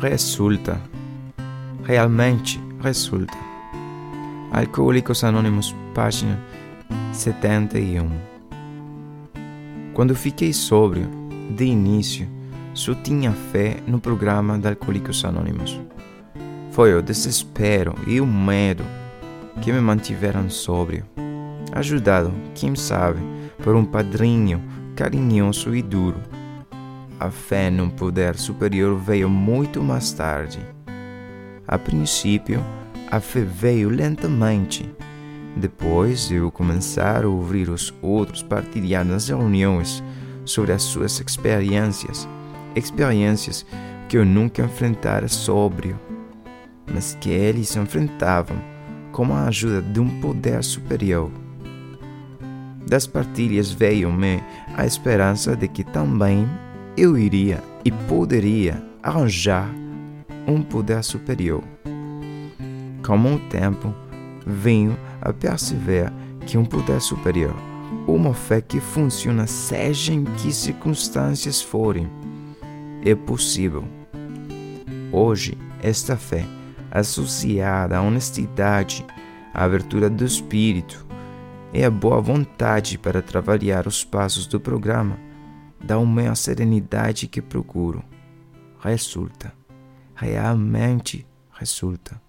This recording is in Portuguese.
resulta. Realmente resulta. Alcoólicos Anônimos, página 71. Quando fiquei sóbrio, de início, só tinha fé no programa de Alcoólicos Anônimos. Foi o desespero e o medo que me mantiveram sóbrio, ajudado, quem sabe, por um padrinho carinhoso e duro. A fé num poder superior veio muito mais tarde. A princípio, a fé veio lentamente. Depois de eu começar a ouvir os outros partilhar nas reuniões sobre as suas experiências, experiências que eu nunca enfrentara sóbrio, mas que eles enfrentavam com a ajuda de um poder superior. Das partilhas veio-me a esperança de que também eu iria e poderia arranjar um poder superior. Com o tempo, venho a perceber que um poder superior, uma fé que funciona seja em que circunstâncias forem, é possível. Hoje, esta fé, associada à honestidade, à abertura do espírito e à boa vontade para trabalhar os passos do programa, dá-me a serenidade que procuro. Resulta, realmente resulta.